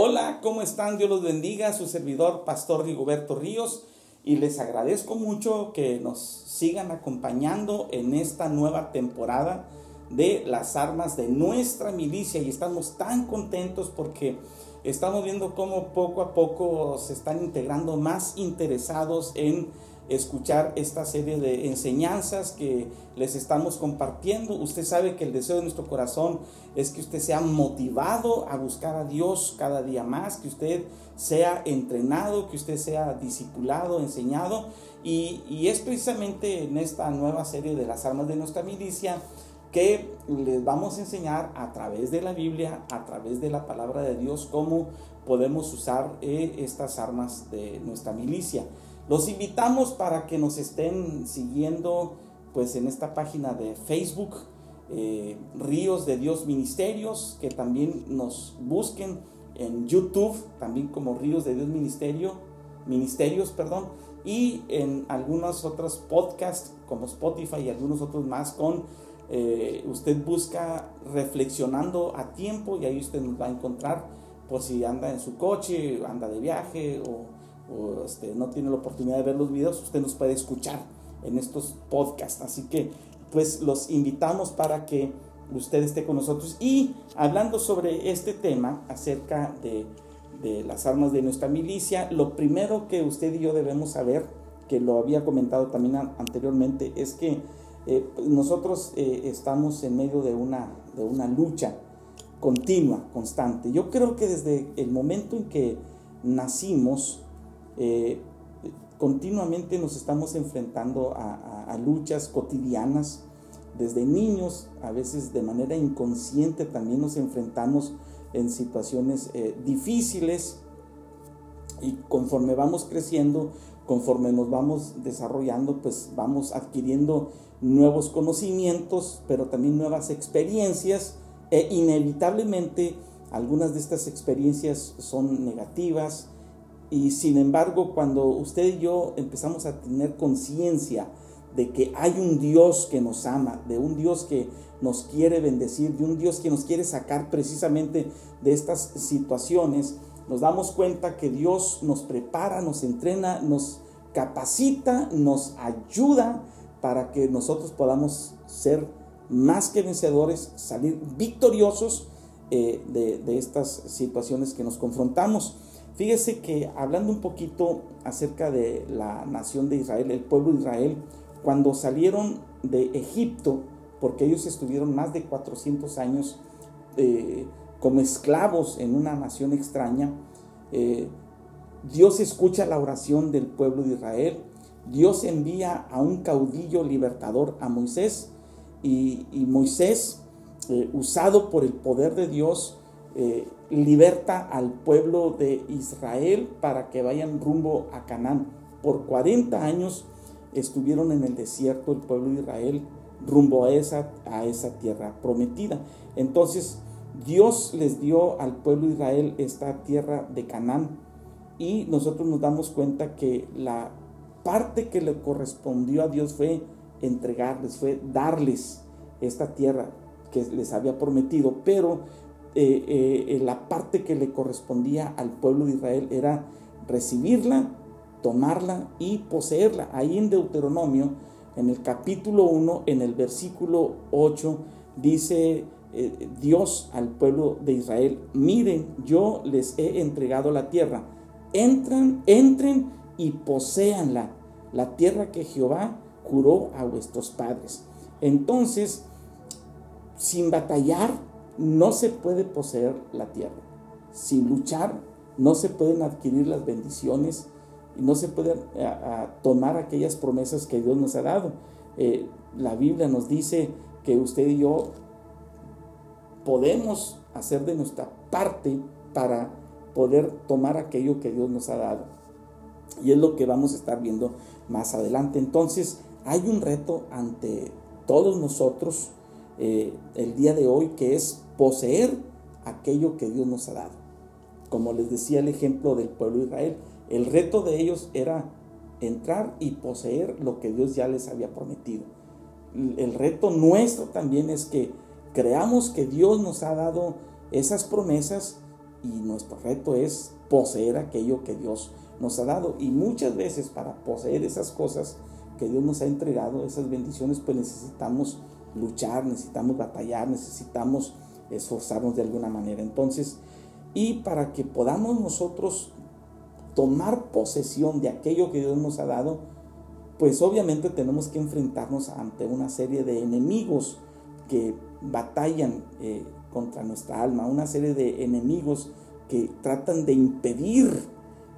Hola, ¿cómo están? Dios los bendiga, su servidor, Pastor Rigoberto Ríos, y les agradezco mucho que nos sigan acompañando en esta nueva temporada de las armas de nuestra milicia y estamos tan contentos porque estamos viendo cómo poco a poco se están integrando más interesados en escuchar esta serie de enseñanzas que les estamos compartiendo. Usted sabe que el deseo de nuestro corazón es que usted sea motivado a buscar a Dios cada día más, que usted sea entrenado, que usted sea discipulado, enseñado. Y, es precisamente en esta nueva serie de las armas de nuestra milicia que les vamos a enseñar a través de la Biblia, a través de la palabra de Dios, cómo podemos usar eh, estas armas de nuestra milicia. Los invitamos para que nos estén siguiendo pues en esta página de Facebook, eh, Ríos de Dios Ministerios, que también nos busquen en YouTube, también como Ríos de Dios Ministerio, Ministerios, perdón, y en algunos otros podcasts como Spotify y algunos otros más con eh, usted busca reflexionando a tiempo y ahí usted nos va a encontrar por si anda en su coche, anda de viaje o o este, no tiene la oportunidad de ver los videos, usted nos puede escuchar en estos podcasts. Así que pues los invitamos para que usted esté con nosotros. Y hablando sobre este tema acerca de, las armas de nuestra milicia, lo primero que usted y yo debemos saber, que lo había comentado también anteriormente, es que eh, nosotros eh, estamos en medio de una, de una lucha continua, constante. Yo creo que desde el momento en que nacimos, eh, continuamente nos estamos enfrentando a, luchas cotidianas. Desde niños, a veces de manera inconsciente, también nos enfrentamos en situaciones eh, difíciles y conforme vamos creciendo, conforme nos vamos desarrollando, pues vamos adquiriendo nuevos conocimientos, pero también nuevas experiencias e inevitablemente algunas de estas experiencias son negativas, y sin embargo, cuando usted y yo empezamos a tener conciencia de que hay un Dios que nos ama, de un Dios que nos quiere bendecir, de un Dios que nos quiere sacar precisamente de estas situaciones, nos damos cuenta que Dios nos prepara, nos entrena, nos capacita, nos ayuda para que nosotros podamos ser más que vencedores, salir victoriosos eh, de, de estas situaciones que nos confrontamos. Fíjese que hablando un poquito acerca de la nación de Israel, el pueblo de Israel, cuando salieron de Egipto, porque ellos estuvieron más de 400 años eh, como esclavos en una nación extraña, eh, Dios escucha la oración del pueblo de Israel, Dios envía a un caudillo libertador a Moisés y, Moisés, eh, usado por el poder de Dios, eh, liberta al pueblo de Israel para que vayan rumbo a Canaán. Por 40 años estuvieron en el desierto el pueblo de Israel rumbo a esa, a esa tierra prometida. Entonces Dios les dio al pueblo de Israel esta tierra de Canaán y nosotros nos damos cuenta que la parte que le correspondió a Dios fue entregarles, fue darles esta tierra que les había prometido, pero eh, eh, la parte que le correspondía al pueblo de Israel era recibirla, tomarla y poseerla. Ahí en Deuteronomio, en el capítulo 1, en el versículo 8, dice eh, Dios al pueblo de Israel, miren, yo les he entregado la tierra, entran, entren y poseanla, la tierra que Jehová juró a vuestros padres. Entonces, sin batallar, no se puede poseer la tierra. Sin luchar no se pueden adquirir las bendiciones y no se pueden tomar aquellas promesas que Dios nos ha dado. Eh, la Biblia nos dice que usted y yo podemos hacer de nuestra parte para poder tomar aquello que Dios nos ha dado. Y es lo que vamos a estar viendo más adelante. Entonces, hay un reto ante todos nosotros eh, el día de hoy que es poseer aquello que Dios nos ha dado. Como les decía el ejemplo del pueblo de Israel, el reto de ellos era entrar y poseer lo que Dios ya les había prometido. El reto nuestro también es que creamos que Dios nos ha dado esas promesas y nuestro reto es poseer aquello que Dios nos ha dado. Y muchas veces para poseer esas cosas que Dios nos ha entregado, esas bendiciones, pues necesitamos luchar, necesitamos batallar, necesitamos esforzarnos de alguna manera. Entonces, y para que podamos nosotros tomar posesión de aquello que Dios nos ha dado, pues obviamente tenemos que enfrentarnos ante una serie de enemigos que batallan eh, contra nuestra alma, una serie de enemigos que tratan de impedir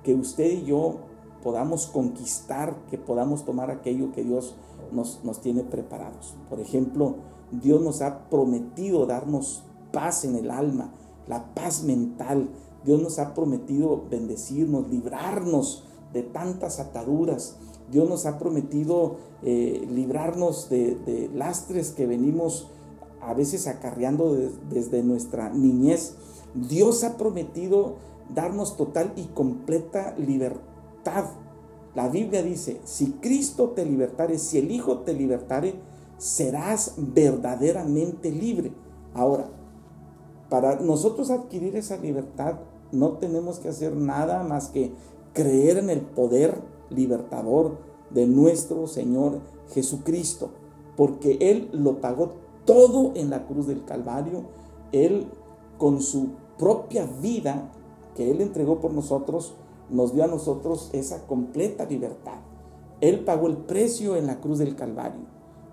que usted y yo podamos conquistar, que podamos tomar aquello que Dios nos, nos tiene preparados. Por ejemplo, Dios nos ha prometido darnos paz en el alma, la paz mental. Dios nos ha prometido bendecirnos, librarnos de tantas ataduras. Dios nos ha prometido eh, librarnos de, lastres que venimos a veces acarreando desde nuestra niñez. Dios ha prometido darnos total y completa libertad. La Biblia dice, si Cristo te libertare, si el Hijo te libertare, serás verdaderamente libre. Ahora, para nosotros adquirir esa libertad, no tenemos que hacer nada más que creer en el poder libertador de nuestro Señor Jesucristo, porque Él lo pagó todo en la cruz del Calvario. Él con su propia vida que Él entregó por nosotros, nos dio a nosotros esa completa libertad. Él pagó el precio en la cruz del Calvario.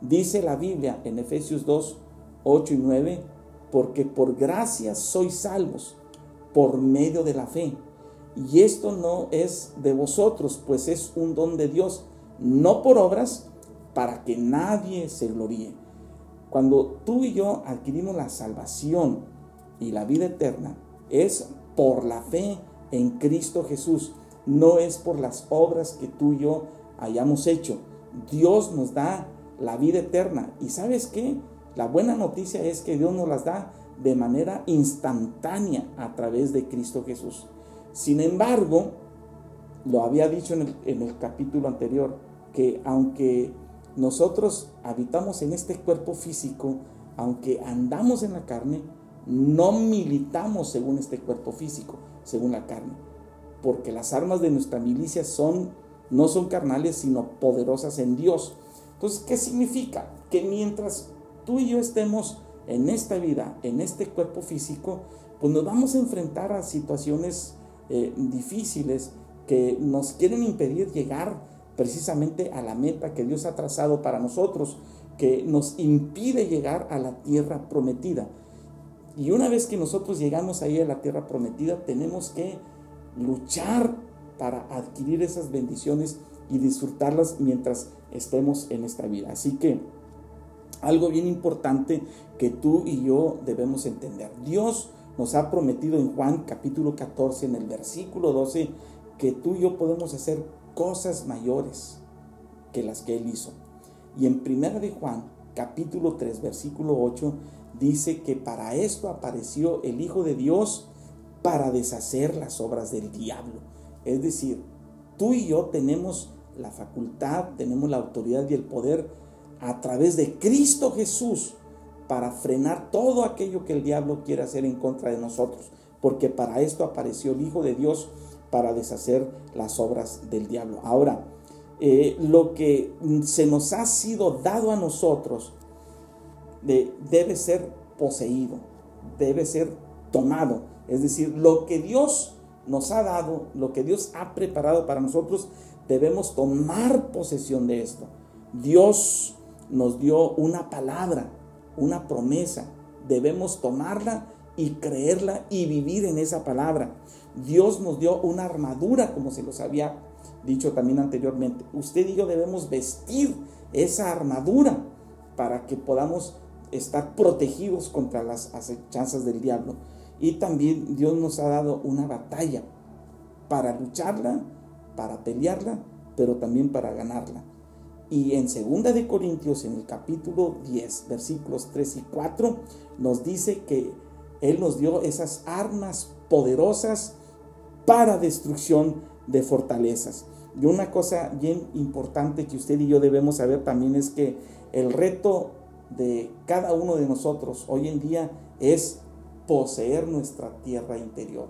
Dice la Biblia en Efesios 2, 8 y 9, porque por gracia sois salvos por medio de la fe. Y esto no es de vosotros, pues es un don de Dios, no por obras, para que nadie se gloríe. Cuando tú y yo adquirimos la salvación y la vida eterna, es por la fe en Cristo Jesús, no es por las obras que tú y yo hayamos hecho. Dios nos da la vida eterna. ¿Y sabes qué? La buena noticia es que Dios nos las da de manera instantánea a través de Cristo Jesús. Sin embargo, lo había dicho en el, capítulo anterior, que aunque nosotros habitamos en este cuerpo físico, aunque andamos en la carne, no militamos según este cuerpo físico, según la carne, porque las armas de nuestra milicia son no son carnales, sino poderosas en Dios. Entonces, ¿qué significa? Que mientras tú y yo estemos en esta vida, en este cuerpo físico, pues nos vamos a enfrentar a situaciones eh, difíciles que nos quieren impedir llegar precisamente a la meta que Dios ha trazado para nosotros, que nos impide llegar a la tierra prometida. Y una vez que nosotros llegamos ahí a la tierra prometida, tenemos que luchar para adquirir esas bendiciones y disfrutarlas mientras estemos en esta vida. Así que algo bien importante que tú y yo debemos entender. Dios nos ha prometido en Juan capítulo 14, en el versículo 12, que tú y yo podemos hacer cosas mayores que las que Él hizo. Y en primera de Juan capítulo 3, versículo 8, dice que para esto apareció el Hijo de Dios para deshacer las obras del diablo. Es decir, tú y yo tenemos la facultad, tenemos la autoridad y el poder a través de Cristo Jesús para frenar todo aquello que el diablo quiere hacer en contra de nosotros. Porque para esto apareció el Hijo de Dios para deshacer las obras del diablo. Ahora, eh, lo que se nos ha sido dado a nosotros debe ser poseído, debe ser tomado. Es decir, lo que Dios nos ha dado, lo que Dios ha preparado para nosotros, debemos tomar posesión de esto. Dios nos dio una palabra, una promesa. Debemos tomarla y creerla y vivir en esa palabra. Dios nos dio una armadura, como se los había dicho también anteriormente. Usted y yo debemos vestir esa armadura para que podamos estar protegidos contra las acechanzas del diablo. Y también Dios nos ha dado una batalla para lucharla, para pelearla, pero también para ganarla. Y en 2 de Corintios, en el capítulo 10, versículos 3 y 4, nos dice que Él nos dio esas armas poderosas para destrucción de fortalezas. Y una cosa bien importante que usted y yo debemos saber también es que el reto de cada uno de nosotros hoy en día es poseer nuestra tierra interior.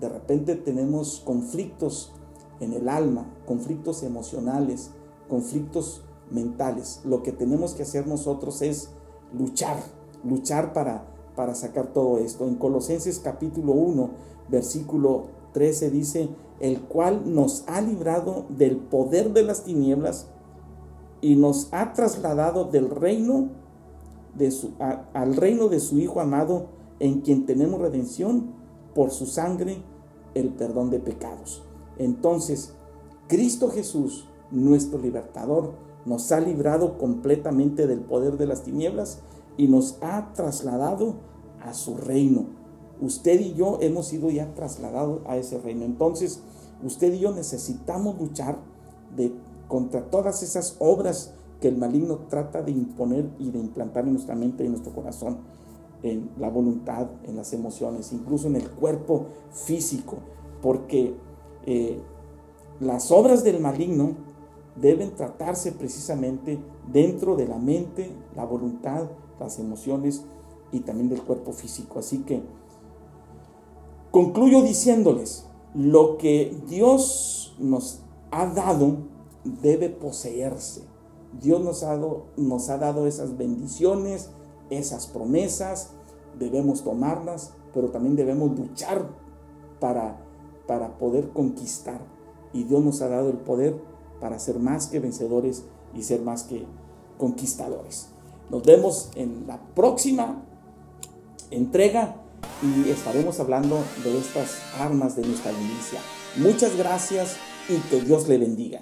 De repente tenemos conflictos en el alma, conflictos emocionales, conflictos mentales. Lo que tenemos que hacer nosotros es luchar, luchar para, para sacar todo esto. En Colosenses capítulo 1, versículo 13 dice, el cual nos ha librado del poder de las tinieblas y nos ha trasladado del reino de su, al reino de su Hijo amado, en quien tenemos redención por su sangre, el perdón de pecados. Entonces, Cristo Jesús, nuestro libertador, nos ha librado completamente del poder de las tinieblas y nos ha trasladado a su reino. Usted y yo hemos sido ya trasladados a ese reino. Entonces, usted y yo necesitamos luchar de, contra todas esas obras que el maligno trata de imponer y de implantar en nuestra mente y en nuestro corazón, en la voluntad, en las emociones, incluso en el cuerpo físico, porque eh, las obras del maligno deben tratarse precisamente dentro de la mente, la voluntad, las emociones y también del cuerpo físico. Así que concluyo diciéndoles, lo que Dios nos ha dado debe poseerse. Dios nos ha, dado, nos ha dado esas bendiciones, esas promesas, debemos tomarlas, pero también debemos luchar para, para poder conquistar. Y Dios nos ha dado el poder para ser más que vencedores y ser más que conquistadores. Nos vemos en la próxima entrega y estaremos hablando de estas armas de nuestra milicia. Muchas gracias y que Dios le bendiga.